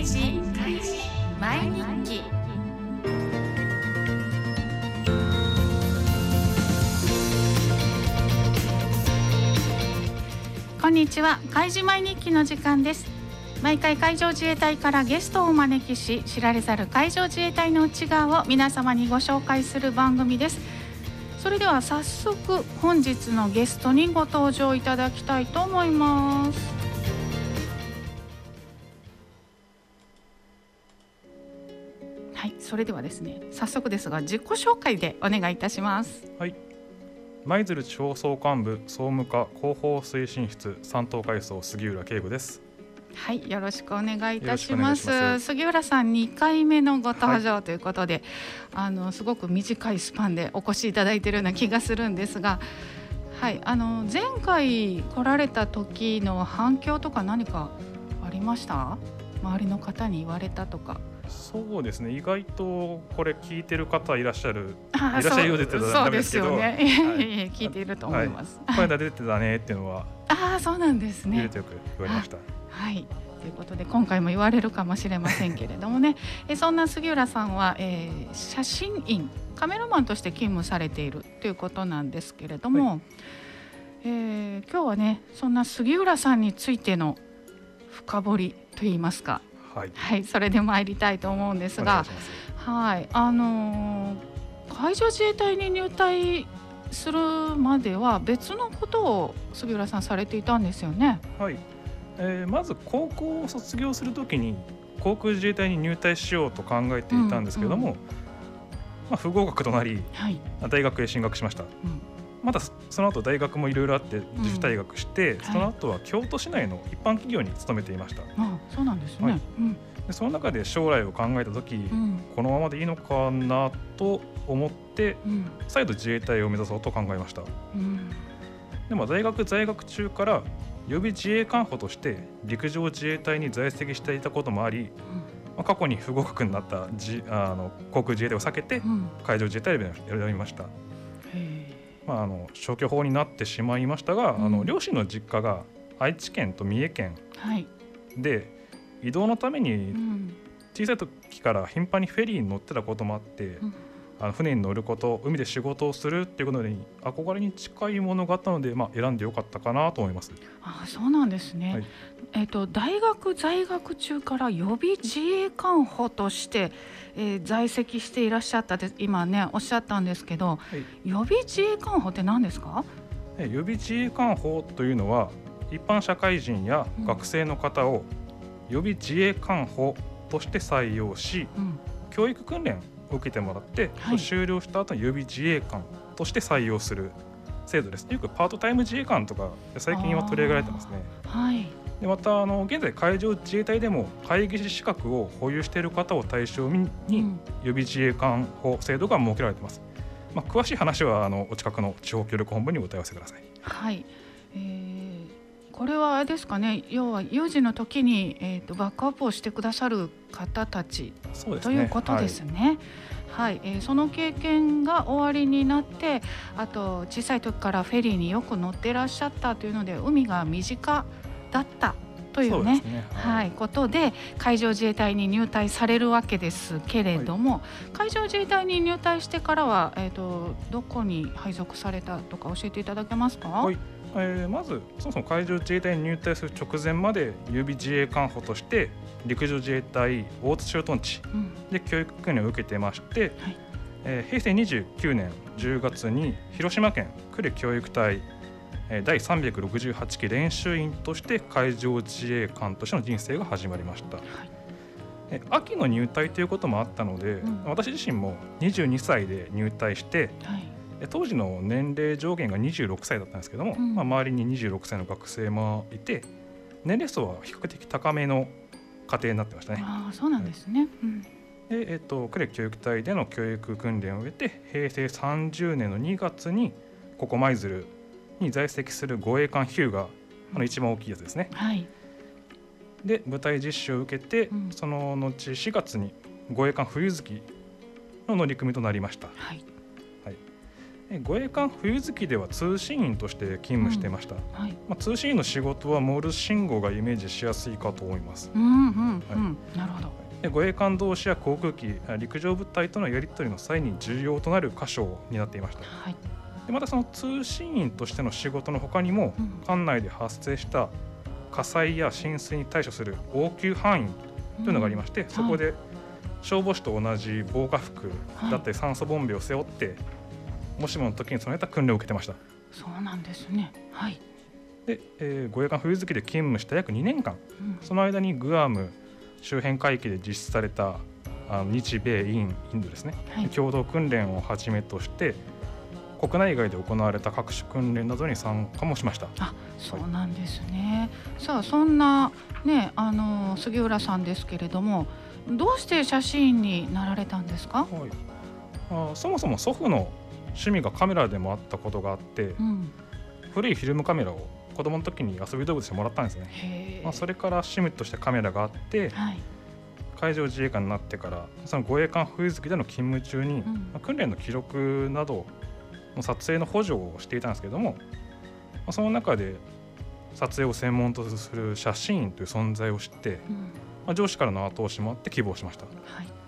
開示毎日。記こんにちは。開示毎日記の時間です。毎回海上自衛隊からゲストをお招きし知られざる海上自衛隊の内側を皆様にご紹介する番組です。それでは早速本日のゲストにご登場いただきたいと思います。それではですね早速ですが自己紹介でお願いいたしますはい舞鶴地方総監部総務課広報推進室三等階層杉浦警部ですはい、よろしくお願いいたします。ます杉浦さん2回目のご登場ということで、あのすごく短いスパンでお越しいただいているような気がするんですが、はい、あの前回来られた時の反響とか何かありました？周りの方に言われたとか。そうですね。意外とこれ聞いてる方いらっしゃるあいらっしゃるようでってたらダメですけど。そうですよね。聞いていると思います。この間出てたねってい。うのはああ、そうなんですね。よく言われました、はい。ということで今回も言われるかもしれませんけれどもね。えそんな杉浦さんは、えー写真員カメラマンとして勤務されているということなんですけれども、えー今日はねそんな杉浦さんについての深掘りといいますかはい。はいそれで参りたいと思うんですがはいあのー海上自衛隊に入隊するまでは別のことを杉浦さんされていたんですよね？はい、えーまず高校を卒業するときに航空自衛隊に入隊しようと考えていたんですけれども、うんまあ、不合格となりはい、大学へ進学しました。うん。またその後大学もいろいろあって自主退学して、はい。その後は京都市内の一般企業に勤めていました。あそうなんですね。はい。うん。でその中で将来を考えた時、うん。このままでいいのかなと思ってうん。再度自衛隊を目指そうと考えました。うん。でも大学在学中から予備自衛官補として陸上自衛隊に在籍していたこともあり、まあ、過去に不合格になった自あの航空自衛隊を避けてうん。海上自衛隊を選びました、へまあ、あの消去法になってしまいましたが、うん。あの両親の実家が愛知県と三重県ーはい。で移動のためうにん小さい時から頻繁にフェリーに乗ってたこともあって、うんあの船に乗ること海で仕事をするっていうことに憧れに近いものがあったので、まあ、選んでよかったかなと思います。あそうなんですね。はいえっ、と大学在学中から予備自衛官補として、えー在籍していらっしゃったで今ねおっしゃったんですけど、はい予備自衛官補って何ですか？え予備自衛官法というのは一般社会人やうん学生の方を予備自衛官補として採用しうん。教育訓練を受けてもらって、はい。終了した後に予備自衛官として採用する制度です。よくパートタイム自衛官とか最近は取り上げられてますね。はい。でまたあの現在海上自衛隊でも会議士資格を保有している方を対象にうん。予備自衛官法制度が設けられています、まあ、詳しい話はあのお近くの地方協力本部にお問い合わせください。はい。えーこれはあれですかね。要は有事の時にえっ、とバックアップをしてくださる方たちね。ということですね。はい、えーその経験が終わりになってあと小さい時からフェリーによく乗ってらっしゃったというので海が身近だったというねそうですね。はい、ことで海上自衛隊に入隊されるわけですけれども、海上自衛隊に入隊してからは、えー、とどこに配属されたとか教えていただけますか、はいえーまずそもそも海上自衛隊に入隊する直前まで予備自衛官補として陸上自衛隊大津駐屯地うん。で教育訓練を受けてまして、はい。えー平成29年10月に広島県呉教育隊えー第368期練習員として海上自衛官としての人生が始まりました、えー秋の入隊ということもあったので、うん。私自身も22歳で入隊してはい。え当時の年齢上限が26歳だったんですけども、うんまあ、周りに26歳の学生もいて年齢層は比較的高めの家庭になってましたね。ああそうなんですね。うんで、えっと呉教育隊での教育訓練を終えて平成30年の2月にここ舞鶴に在籍する護衛艦ヒューがあの一番大きいやつですね。はいで舞台実習を受けて、うんその後4月に護衛艦冬月の乗組となりました。はい護衛艦冬月では通信員として勤務していました、うん、はい。まあ、通信員の仕事はモールス信号がイメージしやすいかと思います。うんうんうん、はい、なるほど。で護衛艦同士や航空機陸上部隊とのやり取りの際に重要となる箇所になっていました、はい、でまたその通信員としての仕事のほかにも、うん、艦内で発生した火災や浸水に対処する応急範囲というのがありまして、うん、そこで消防士と同じ防火服だったり酸素ボンベを背負って、もしもの時に備えた訓練を受けてましたそうなんですねはいで、えー、護衛艦冬月で勤務した約2年間、うん、その間にグアム周辺海域で実施されたあの日米インインドですね、はい、共同訓練をはじめとして国内外で行われた各種訓練などに参加もしました。あ、そうなんですね。はい、さあそんなねあの杉浦さんですけれども、どうして写真になられたんですか？はい。あそもそも祖父の趣味がカメラでもあったことがあって、うん、古いフィルムカメラを子供の時に遊び道具としてもらったんですね。まあそれから趣味としてカメラがあって、はい、海上自衛官になってからその護衛艦冬月での勤務中に、うん、まあ、訓練の記録などの撮影の補助をしていたんですけども、まあ、その中で撮影を専門とする写真員という存在を知って、うん、まあ、上司からの後押しもあって希望しました。はい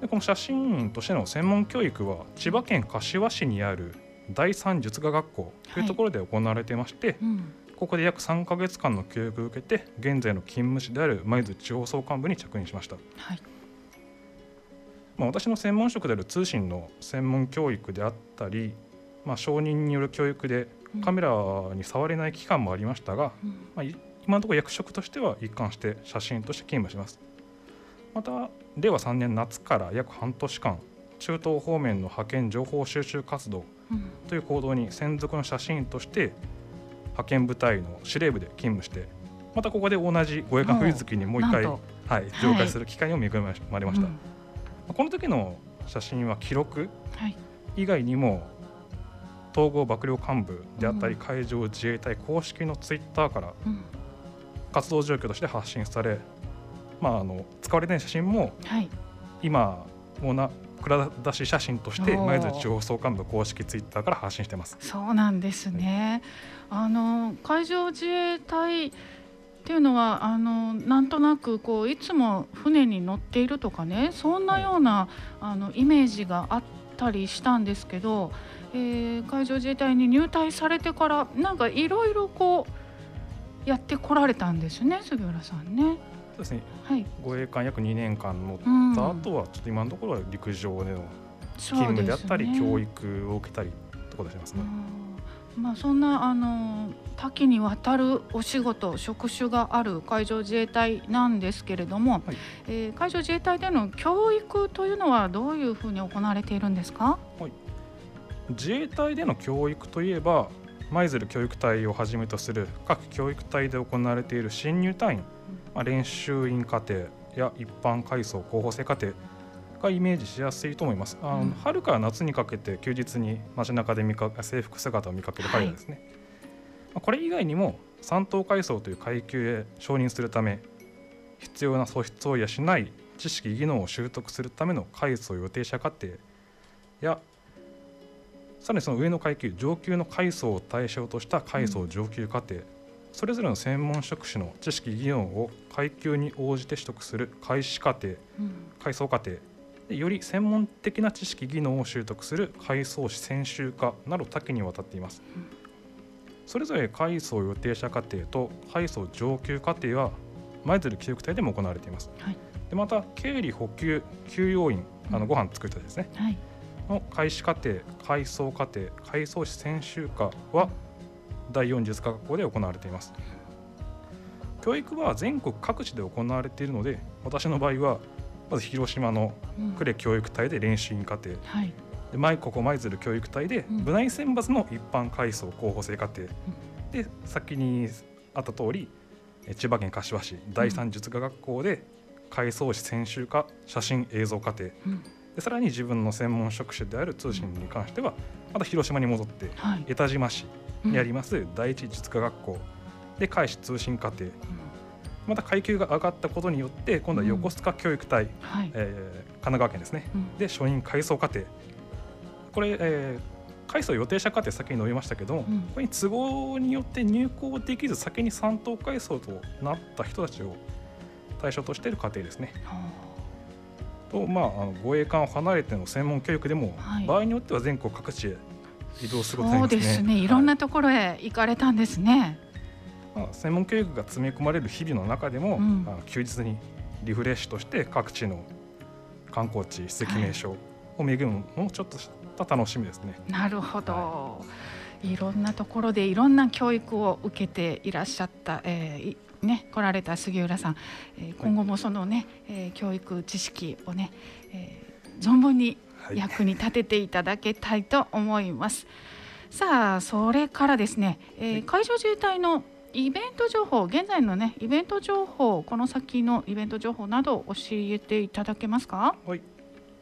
でこの写真員としての専門教育は千葉県柏市にある第三術画学校というところで行われていまして、はいうん、ここで約3か月間の教育を受けて現在の勤務地である舞鶴地方総監部に着任しました、はい、まあ、私の専門職である通信の専門教育であったり、まあ、承認による教育でカメラに触れない期間もありましたが、うん、まあ、今のところ役職としては一貫して写真として勤務します。また令和3年夏から約半年間中東方面の派遣情報収集活動という行動に専属の写真員として派遣部隊の司令部で勤務してまたここで同じ護衛艦冬月にもう一回、はい、上海する機会にも恵まれました、はいうん、この時の写真は記録以外にも統合幕僚幹部であったり海上自衛隊公式のツイッターから活動状況として発信されまあ、あの使われてない写真も、はい、今もな蔵出し写真として前津地方総監部公式ツイッターから発信してます。そうなんですね、はい、あの海上自衛隊っていうのはあのなんとなくこういつも船に乗っているとかねそんなような、はい、あのイメージがあったりしたんですけど、えー、海上自衛隊に入隊されてからなんかいろいろこうやってこられたんですね杉浦さんね。そうですね、はい、護衛艦約2年間乗った。後はちょっと今のところは陸上での勤務であったり、ね、教育を受けたりとかでしますね。まあ、そんなあの多岐にわたるお仕事職種がある海上自衛隊なんですけれども、はい、えー、海上自衛隊での教育というのはどういうふうに行われているんですか、はい、自衛隊での教育といえば舞鶴教育隊をはじめとする各教育隊で行われている新入隊員まあ、練習員課程や一般階層候補生課程がイメージしやすいと思います。あの、うん、春から夏にかけて休日に街中で見か制服姿を見かける彼らですね。はい、これ以外にも三等階層という階級へ承認するため必要な素質を養い知識技能を習得するための階層予定者課程やさらにその上の階級上級の階層を対象とした階層上級課程、うんそれぞれの専門職種の知識技能を階級に応じて取得する開始課程、うん、階層課程でより専門的な知識技能を習得する階層士専修科など多岐にわたっています、うん、それぞれ階層予定者課程と階層上級課程は舞鶴教育隊でも行われています、はい、でまた経理補給給養員あのご飯作ったですね、はい、の開始課程階層課程階層士専修科は第4術科学校で行われています。教育は全国各地で行われているので私の場合はまず広島の呉教育隊で練習員課程、うんはい、で舞ここ舞鶴教育隊で部内選抜の一般階層候補生課程、うん、で先にあった通り千葉県柏市第三術科学校で階層士専修科写真映像課程、うん、でさらに自分の専門職種である通信に関してはまた広島に戻って江田島市にあります第一術科学校。で開始通信課程、また階級が上がったことによって今度は横須賀教育隊、うん。はい、えー、神奈川県ですね、うん、で初任階層課程。これ、えー、回数を予定したかって先に述べましたけども、うん。ここに都合によって入校できず先に3等階層となった人たちを対象としている家庭ですね。とまあ、あの護衛艦を離れての専門教育でも、はい場合によっては全国各地へ移動することになりますね。そうですね。いろんはなところへ行かれたんですね。まあ、専門教育が詰め込まれる日々の中でも、うん休日にリフレッシュとして各地の観光地史跡名所を巡るのもちょっとした楽しみですね。なるほど。いろんなところでいろんな教育を受けていらっしゃった、えーいね、来られた杉浦さん、えー今後もそのね、えー教育知識をね、えー存分にはい、役に立てていただきたいと思います。さあそれからですね、え海上自衛隊のイベント情報現在のねイベント情報この先のイベント情報など教えていただけますか？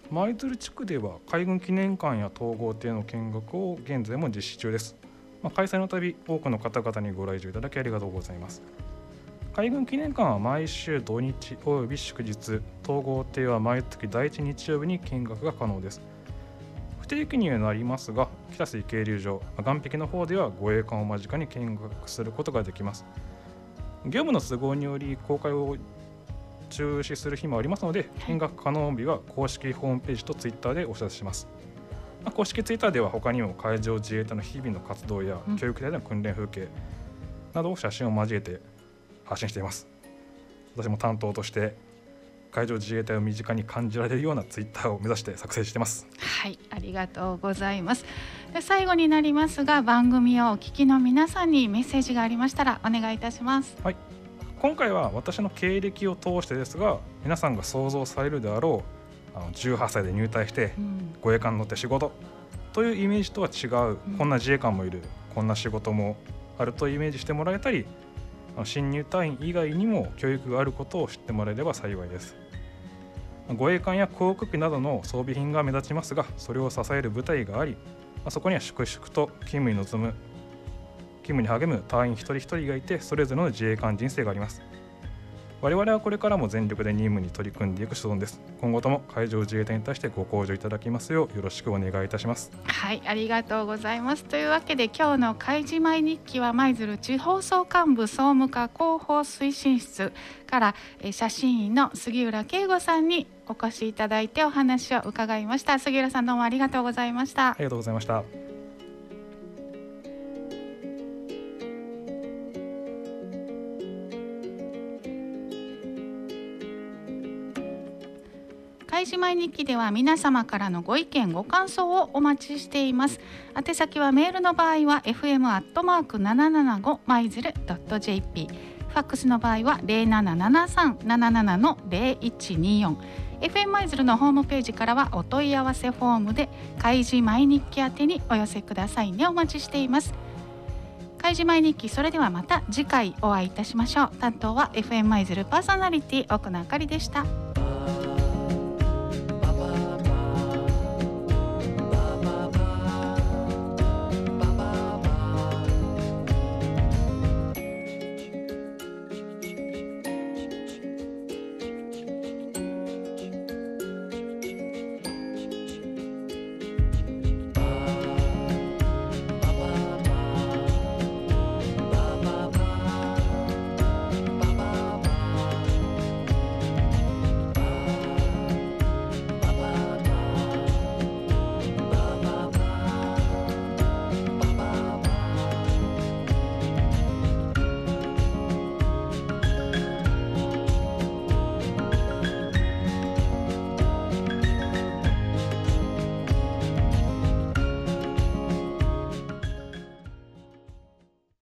舞鶴地区では海軍記念館や統合艇の見学を現在も実施中です、まあ、開催のたび多くの方々にご来場いただきありがとうございます海軍記念館は毎週土日および祝日統合艇は毎月第1日曜日に見学が可能です。不定期にはなりますが北水渓流場まあ岸壁の方では護衛艦を間近に見学することができます。業務の都合により公開を中止する日もありますので見学可能日は公式ホームページとツイッターでお知らせします、まあ公式ツイッターでは他にも海上自衛隊の日々の活動やうん。教育隊での訓練風景などを写真を交えて発信しています。私も担当として海上自衛隊を身近に感じられるようなツイッターを目指して作成してます。はい、ありがとうございます。で最後になりますが、番組をお聞きの皆さんにメッセージがありましたらお願いいたします。今回は私の経歴を通してですが皆さんが想像されるであろうあの18歳で入隊してうん、護衛艦に乗って仕事というイメージとは違う、うん。こんな自衛官もいるこんな仕事もあるとイメージしてもらえたり新入隊員以外にも教育があることを知ってもらえれば幸いです。護衛艦や航空機などの装備品が目立ちますがそれを支える部隊がありまそこには粛々と勤務に臨む勤務に励む隊員一人一人がいてそれぞれの自衛官人生があります。我々はこれからも全力で任務に取り組んでいく所存です今後とも海上自衛隊に対してご向上いただきますようよろしくお願いいたしますはい、ありがとうございます。というわけで今日の開示前日記は舞鶴地方総監部総務課広報推進室からえー写真員の杉浦慶吾さんにお越しいただいてお話を伺いました。杉浦さんどうもありがとうございましたあ。りがとうございました開示前日記では皆様からのご意見ご感想をお待ちしています。宛先はメールの場合は fm アットマーク七七五マイズルドット jp ファックスの場合は零七七三七七の零一二四。FM マイズルのホームページからはお問い合わせフォームで開示前日記宛てにお寄せくださいね。お待ちしています。開示前日記それではまた次回お会いいたしましょう。担当は FM マイズルパーソナリティ奥野あかりでした。